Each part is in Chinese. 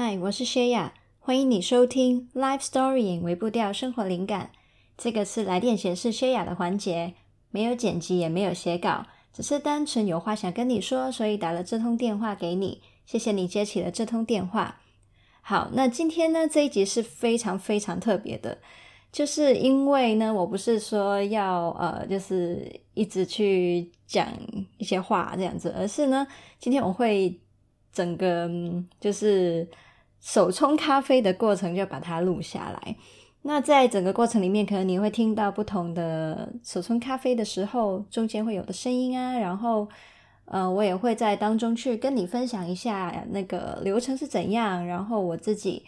嗨，我是薛雅，欢迎你收听 Life Story 微步调生活灵感。这个是来电显示薛雅的环节，没有剪辑，也没有写稿，只是单纯有话想跟你说，所以打了这通电话给你。谢谢你接起了这通电话。好，那今天呢，这一集是非常非常特别的，就是因为呢，我不是说要呃，就是一直去讲一些话这样子，而是呢，今天我会整个就是。手冲咖啡的过程就把它录下来。那在整个过程里面，可能你会听到不同的手冲咖啡的时候，中间会有的声音啊。然后，呃，我也会在当中去跟你分享一下那个流程是怎样。然后我自己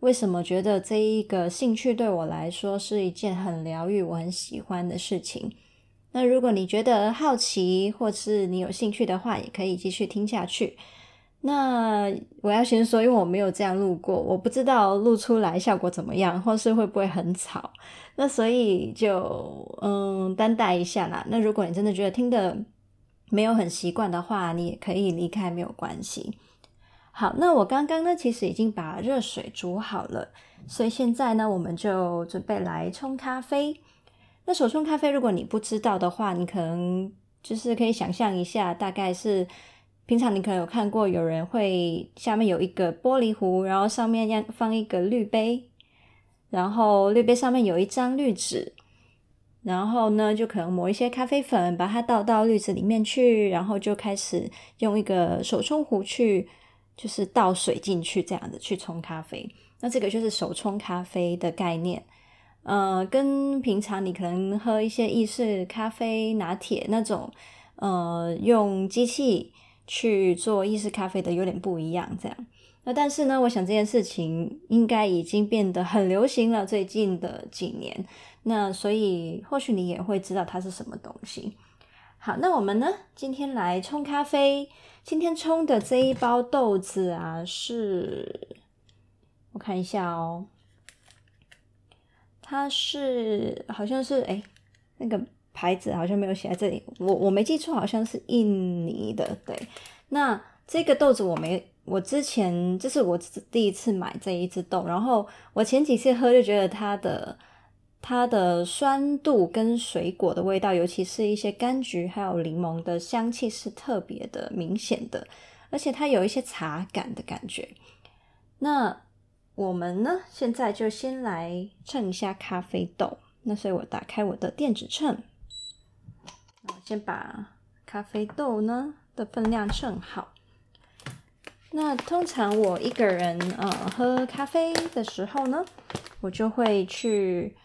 为什么觉得这一个兴趣对我来说是一件很疗愈、我很喜欢的事情。那如果你觉得好奇，或是你有兴趣的话，也可以继续听下去。那我要先说，因为我没有这样录过，我不知道录出来效果怎么样，或是会不会很吵。那所以就嗯，担待一下啦。那如果你真的觉得听的没有很习惯的话，你也可以离开，没有关系。好，那我刚刚呢，其实已经把热水煮好了，所以现在呢，我们就准备来冲咖啡。那手冲咖啡，如果你不知道的话，你可能就是可以想象一下，大概是。平常你可能有看过，有人会下面有一个玻璃壶，然后上面要放一个滤杯，然后滤杯上面有一张滤纸，然后呢就可能抹一些咖啡粉，把它倒到滤纸里面去，然后就开始用一个手冲壶去，就是倒水进去，这样子去冲咖啡。那这个就是手冲咖啡的概念，呃，跟平常你可能喝一些意式咖啡、拿铁那种，呃，用机器。去做意式咖啡的有点不一样，这样。那但是呢，我想这件事情应该已经变得很流行了，最近的几年。那所以或许你也会知道它是什么东西。好，那我们呢，今天来冲咖啡。今天冲的这一包豆子啊，是，我看一下哦，它是好像是诶那个。牌子好像没有写在这里，我我没记错，好像是印尼的。对，那这个豆子我没，我之前这是我第一次买这一支豆，然后我前几次喝就觉得它的它的酸度跟水果的味道，尤其是一些柑橘还有柠檬的香气是特别的明显的，而且它有一些茶感的感觉。那我们呢，现在就先来称一下咖啡豆。那所以我打开我的电子秤。我先把咖啡豆呢的分量称好。那通常我一个人呃喝咖啡的时候呢，我就会去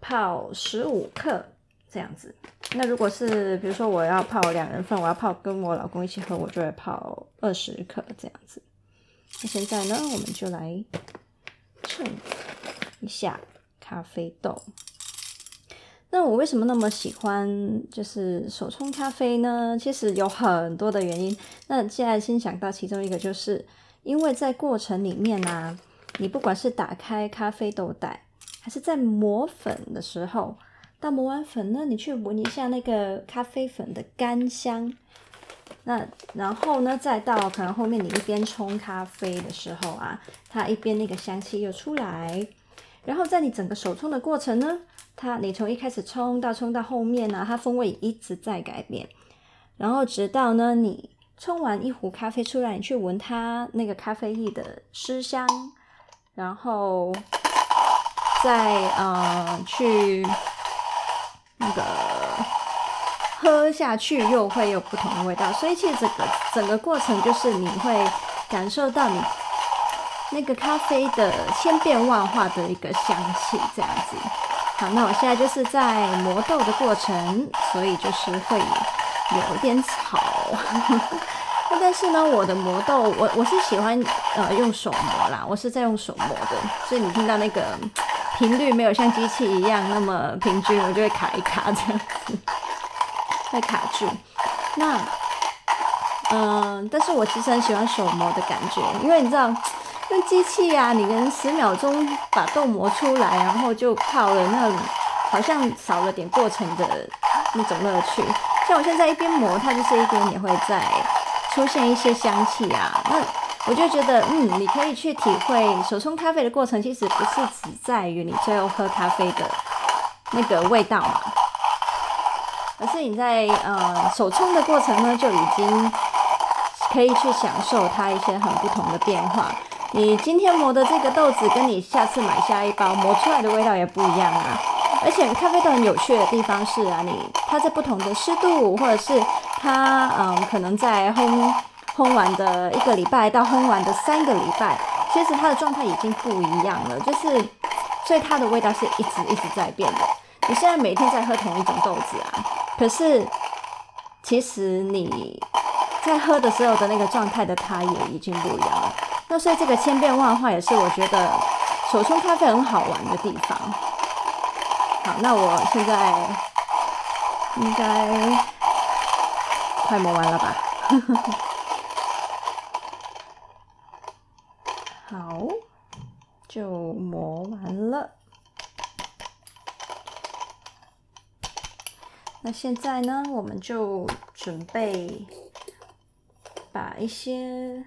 泡十五克这样子。那如果是比如说我要泡两人份，我要泡跟我老公一起喝，我就会泡二十克这样子。那现在呢，我们就来称一下咖啡豆。那我为什么那么喜欢就是手冲咖啡呢？其实有很多的原因。那现在先想到其中一个，就是因为在过程里面啊，你不管是打开咖啡豆袋，还是在磨粉的时候，到磨完粉呢，你去闻一下那个咖啡粉的干香。那然后呢，再到可能后面你一边冲咖啡的时候啊，它一边那个香气又出来。然后在你整个手冲的过程呢。它，你从一开始冲到冲到后面呢，它风味一直在改变，然后直到呢，你冲完一壶咖啡出来，你去闻它那个咖啡液的湿香，然后再呃去那个喝下去，又会有不同的味道。所以其实整个整个过程就是你会感受到你那个咖啡的千变万化的一个香气，这样子。好，那我现在就是在磨豆的过程，所以就是会有点吵。那但是呢，我的磨豆，我我是喜欢呃用手磨啦，我是在用手磨的，所以你听到那个频率没有像机器一样那么平均，我就会卡一卡这样子，会卡住。那嗯、但是我其实很喜欢手磨的感觉，因为你知道。用机器呀、啊，你能十秒钟把豆磨出来，然后就泡了那好像少了点过程的那种乐趣。像我现在一边磨，它就是一边也会在出现一些香气啊。那我就觉得，嗯，你可以去体会手冲咖啡的过程，其实不是只在于你最后喝咖啡的那个味道嘛，而是你在呃手冲的过程呢，就已经可以去享受它一些很不同的变化。你今天磨的这个豆子，跟你下次买下一包磨出来的味道也不一样啊。而且咖啡豆很有趣的地方是啊，你它在不同的湿度，或者是它嗯可能在烘烘完的一个礼拜到烘完的三个礼拜，其实它的状态已经不一样了，就是所以它的味道是一直一直在变的。你现在每天在喝同一种豆子啊，可是其实你在喝的时候的那个状态的它也已经不一样了。那所以这个千变万化也是我觉得手冲咖啡很好玩的地方。好，那我现在应该快磨完了吧？好，就磨完了。那现在呢，我们就准备把一些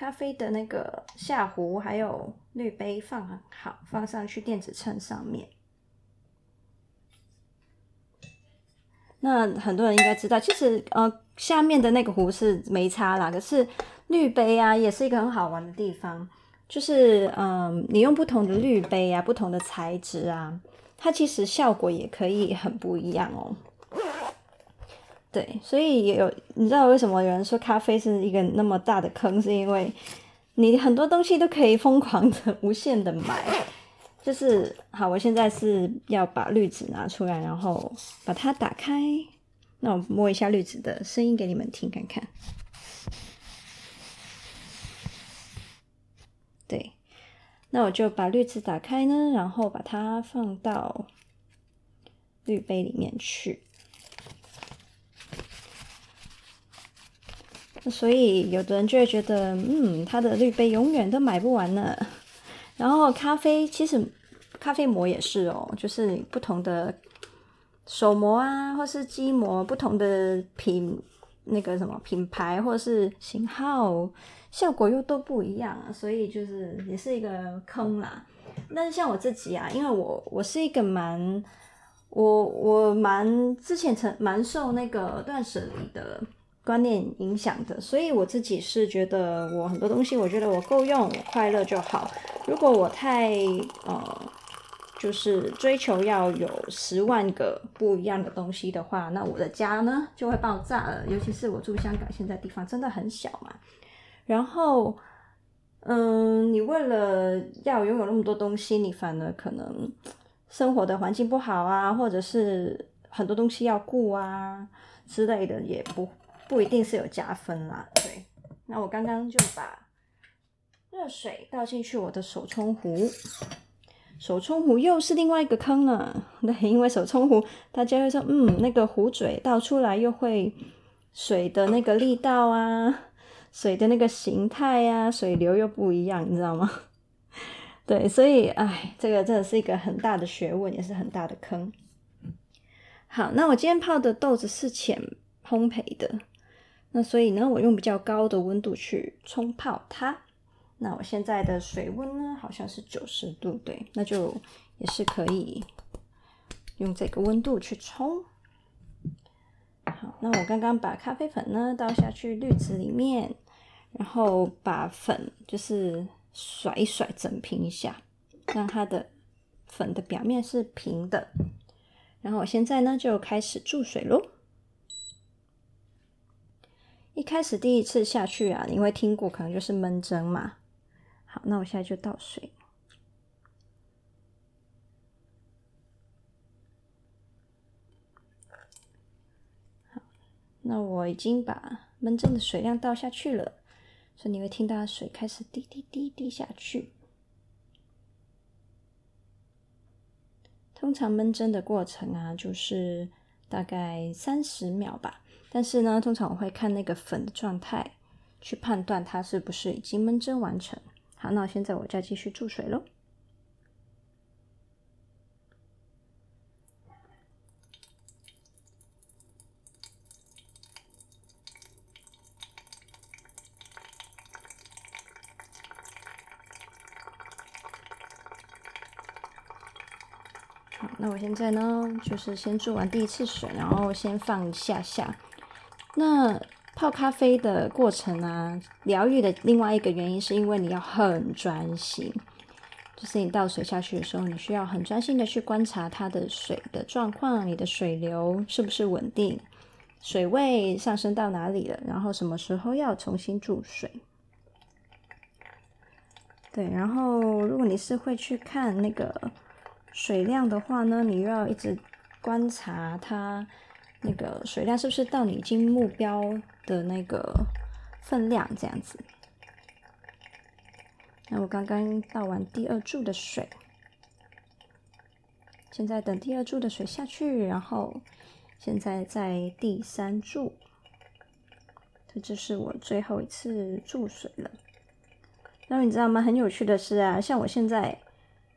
咖啡的那个下壶还有滤杯放好，放上去电子秤上面。那很多人应该知道，其实呃，下面的那个壶是没差啦。可是滤杯啊，也是一个很好玩的地方。就是嗯、你用不同的滤杯啊，不同的材质啊，它其实效果也可以很不一样哦。对，所以也有你知道为什么有人说咖啡是一个那么大的坑，是因为你很多东西都可以疯狂的、无限的买。就是好，我现在是要把滤纸拿出来，然后把它打开。那我摸一下滤纸的声音给你们听看看。对，那我就把滤纸打开呢，然后把它放到滤杯里面去。所以有的人就会觉得，嗯，他的滤杯永远都买不完呢。然后咖啡其实咖啡磨也是哦，就是不同的手磨啊，或是机磨，不同的品那个什么品牌或者是型号，效果又都不一样，所以就是也是一个坑啦。但是像我自己啊，因为我我是一个蛮我我蛮之前曾蛮受那个断舍离的。观念影响的，所以我自己是觉得我很多东西，我觉得我够用，我快乐就好。如果我太呃，就是追求要有十万个不一样的东西的话，那我的家呢就会爆炸了。尤其是我住香港，现在地方真的很小嘛。然后，嗯，你为了要拥有那么多东西，你反而可能生活的环境不好啊，或者是很多东西要顾啊之类的，也不。不一定是有加分啦，对。那我刚刚就把热水倒进去我的手冲壶，手冲壶又是另外一个坑了。对，因为手冲壶大家会说，嗯，那个壶嘴倒出来又会水的那个力道啊，水的那个形态啊，水流又不一样，你知道吗？对，所以哎，这个真的是一个很大的学问，也是很大的坑。好，那我今天泡的豆子是浅烘焙的。那所以呢，我用比较高的温度去冲泡它。那我现在的水温呢，好像是九十度，对，那就也是可以用这个温度去冲。好，那我刚刚把咖啡粉呢倒下去滤纸里面，然后把粉就是甩一甩，整平一下，让它的粉的表面是平的。然后我现在呢就开始注水喽。一开始第一次下去啊，你会听过，可能就是闷蒸嘛。好，那我现在就倒水。那我已经把闷蒸的水量倒下去了，所以你会听到水开始滴滴滴滴下去。通常闷蒸的过程啊，就是大概三十秒吧。但是呢通常我会看那个粉的状态去判断它是不是已经闷蒸完成。好那现在我再继续注水咯。好那我现在呢就是先注完第一次水然后先放一下下。那泡咖啡的过程啊，疗愈的另外一个原因是因为你要很专心，就是你倒水下去的时候，你需要很专心的去观察它的水的状况，你的水流是不是稳定，水位上升到哪里了，然后什么时候要重新注水。对，然后如果你是会去看那个水量的话呢，你又要一直观察它那个水量是不是到你已经目标的那个分量这样子。那我刚刚倒完第二注的水，现在等第二注的水下去，然后现在在第三注，这就是我最后一次注水了。那你知道吗？很有趣的是啊，像我现在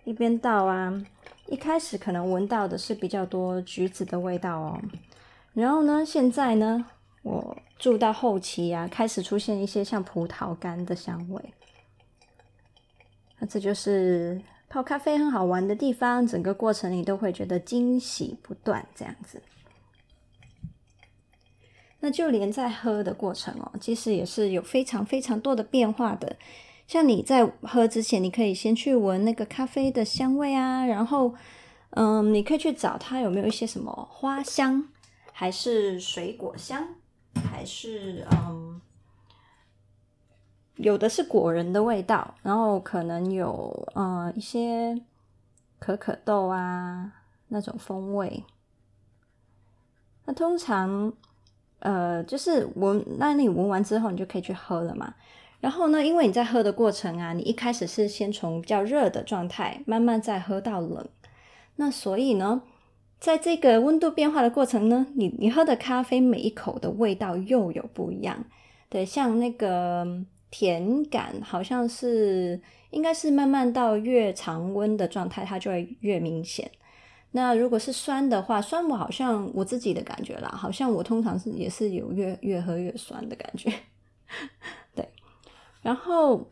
一边倒啊，一开始可能闻到的是比较多橘子的味道哦。然后呢，现在呢，我住到后期啊，开始出现一些像葡萄干的香味。那这就是泡咖啡很好玩的地方，整个过程你都会觉得惊喜不断，这样子。那就连在喝的过程哦，其实也是有非常非常多的变化的。像你在喝之前，你可以先去闻那个咖啡的香味啊，然后，嗯，你可以去找它有没有一些什么花香，还是水果香，还是嗯，有的是果仁的味道，然后可能有嗯一些可可豆啊那种风味。那通常，呃，就是闻，那你闻完之后，你就可以去喝了嘛。然后呢，因为你在喝的过程啊，你一开始是先从比较热的状态，慢慢再喝到冷。那所以呢，在这个温度变化的过程呢，你你喝的咖啡每一口的味道又有不一样。对，像那个甜感，好像是应该是慢慢到越常温的状态，它就会越明显。那如果是酸的话，酸我好像我自己的感觉啦，好像我通常是也是有越越喝越酸的感觉。对然后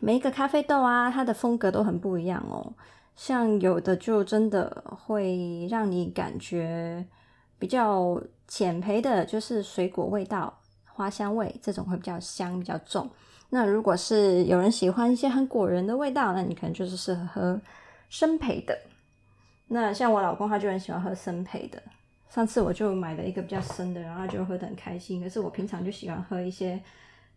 每一个咖啡豆啊，它的风格都很不一样哦。像有的就真的会让你感觉比较浅焙的，就是水果味道、花香味这种会比较香、比较重。那如果是有人喜欢一些很果仁的味道，那你可能就是适合喝生焙的。那像我老公他就很喜欢喝生焙的。上次我就买了一个比较深的，然后就喝得很开心。可是我平常就喜欢喝一些。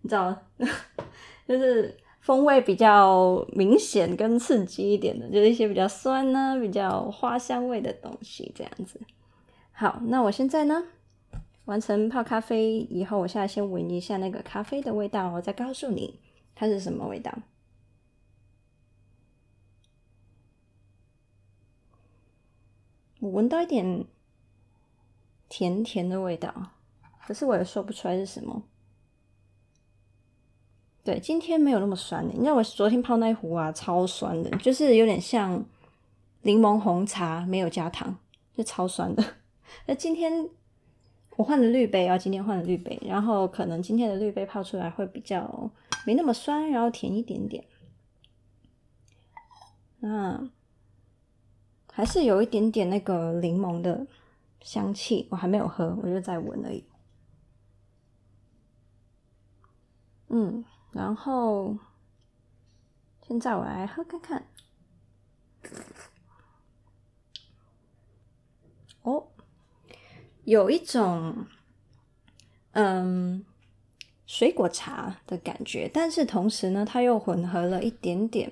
你知道，就是风味比较明显跟刺激一点的，就是一些比较酸呢、比较花香味的东西，这样子。好，那我现在呢，完成泡咖啡以后，我现在先闻一下那个咖啡的味道，我再告诉你它是什么味道。我闻到一点甜甜的味道，可是我也说不出来是什么。对，今天没有那么酸的。你知道我昨天泡那一壶啊，超酸的，就是有点像柠檬红茶，没有加糖，就超酸的。那今天我换了滤杯啊，今天换了滤杯，然后可能今天的滤杯泡出来会比较没那么酸，然后甜一点点。那还是有一点点那个柠檬的香气，我还没有喝，我就在闻而已。嗯。然后，现在我来喝看看。哦，有一种嗯水果茶的感觉，但是同时呢，它又混合了一点点，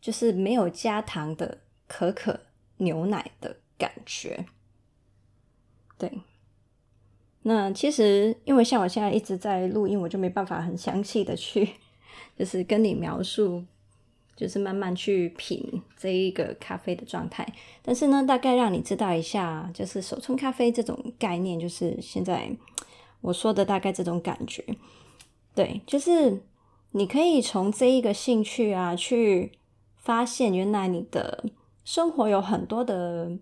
就是没有加糖的可可牛奶的感觉。对。那其实，因为像我现在一直在录音，我就没办法很详细的去，就是跟你描述，就是慢慢去品这一个咖啡的状态。但是呢，大概让你知道一下，就是手冲咖啡这种概念，就是现在我说的大概这种感觉。对，就是你可以从这一个兴趣啊，去发现原来你的生活有很多的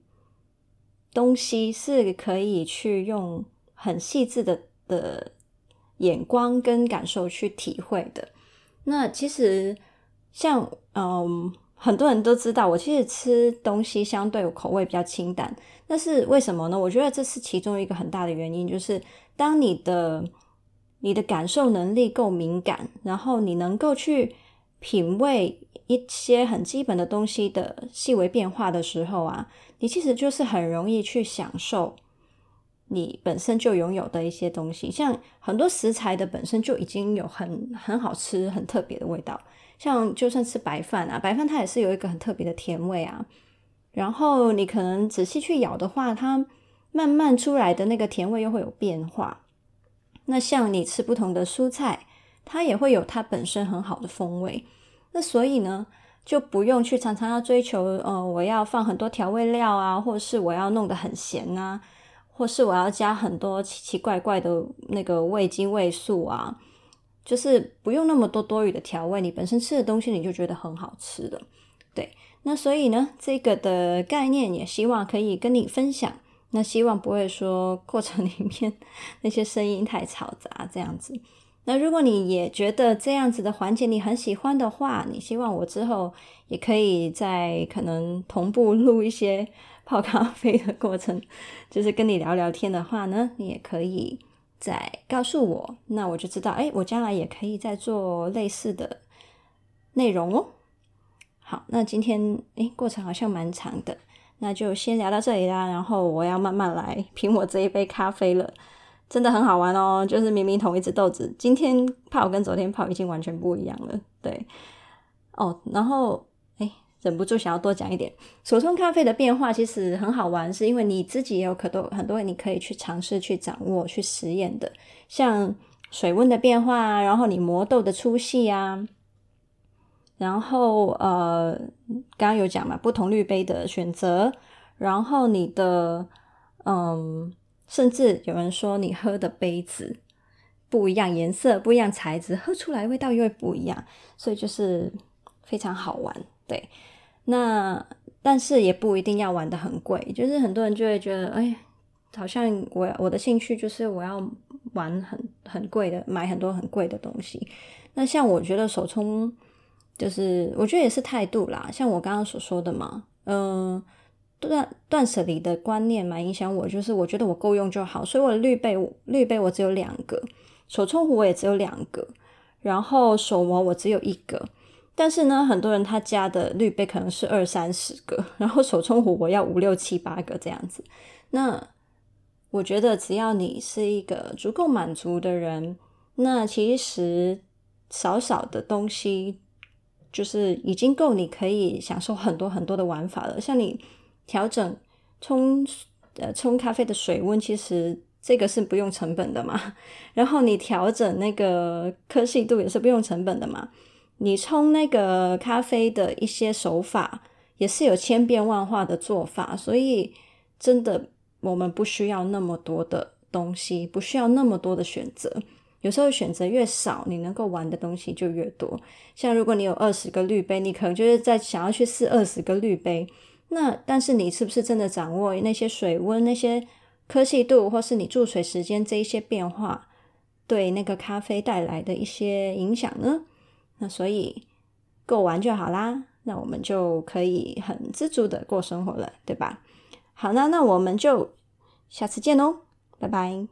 东西是可以去用。很细致的的眼光跟感受去体会的。那其实像嗯很多人都知道，我其实吃东西相对口味比较清淡，那是为什么呢？我觉得这是其中一个很大的原因，就是当你的你的感受能力够敏感，然后你能够去品味一些很基本的东西的细微变化的时候啊，你其实就是很容易去享受你本身就拥有的一些东西，像很多食材的本身就已经有很很好吃、很特别的味道。像就算吃白饭啊，白饭它也是有一个很特别的甜味啊。然后你可能仔细去咬的话，它慢慢出来的那个甜味又会有变化。那像你吃不同的蔬菜，它也会有它本身很好的风味。那所以呢，就不用去常常要追求，呃，我要放很多调味料啊，或是我要弄得很咸啊，或是我要加很多奇奇怪怪的那个味精味素啊。就是不用那么多多余的调味，你本身吃的东西你就觉得很好吃的，对。那所以呢，这个的概念也希望可以跟你分享。那希望不会说过程里面 那些声音太嘈杂这样子。那如果你也觉得这样子的环节你很喜欢的话，你希望我之后也可以在可能同步录一些 泡咖啡的过程，就是跟你聊聊天的话呢，你也可以。再告诉我，那我就知道，哎，我将来也可以再做类似的内容哦。好，那今天哎，过程好像蛮长的，那就先聊到这里啦。然后我要慢慢来品我这一杯咖啡了，真的很好玩哦。就是明明同一只豆子，今天泡跟昨天泡已经完全不一样了。对，哦，然后。忍不住想要多讲一点，手冲咖啡的变化其实很好玩，是因为你自己也有可多很多你可以去尝试、去掌握、去实验的，像水温的变化，然后你磨豆的粗细啊，然后呃，刚刚有讲嘛，不同滤杯的选择，然后你的嗯，甚至有人说你喝的杯子不一样，颜色不一样，材质喝出来味道又会不一样，所以就是非常好玩，对。那但是也不一定要玩的很贵，就是很多人就会觉得，哎，好像我我的兴趣就是我要玩很很贵的，买很多很贵的东西。那像我觉得手冲，就是我觉得也是态度啦。像我刚刚所说的嘛，嗯，断断舍离的观念蛮影响我，就是我觉得我够用就好，所以我的滤杯滤杯我只有两个，手冲壶我也只有两个，然后手磨我只有一个。但是呢，很多人他家的滤杯可能是二三十个，然后手冲壶我要五六七八个这样子。那我觉得只要你是一个足够满足的人，那其实少少的东西就是已经够你可以享受很多很多的玩法了。像你调整冲呃冲咖啡的水温，其实这个是不用成本的嘛。然后你调整那个科细度也是不用成本的嘛。你冲那个咖啡的一些手法也是有千变万化的做法，所以真的我们不需要那么多的东西，不需要那么多的选择。有时候选择越少，你能够玩的东西就越多。像如果你有二十个滤杯，你可能就是在想要去试二十个滤杯。那但是你是不是真的掌握那些水温、那些科技度，或是你注水时间这一些变化，对那个咖啡带来的一些影响呢？那所以够玩就好啦，那我们就可以很知足的过生活了，对吧？好，那那我们就下次见喽，拜拜。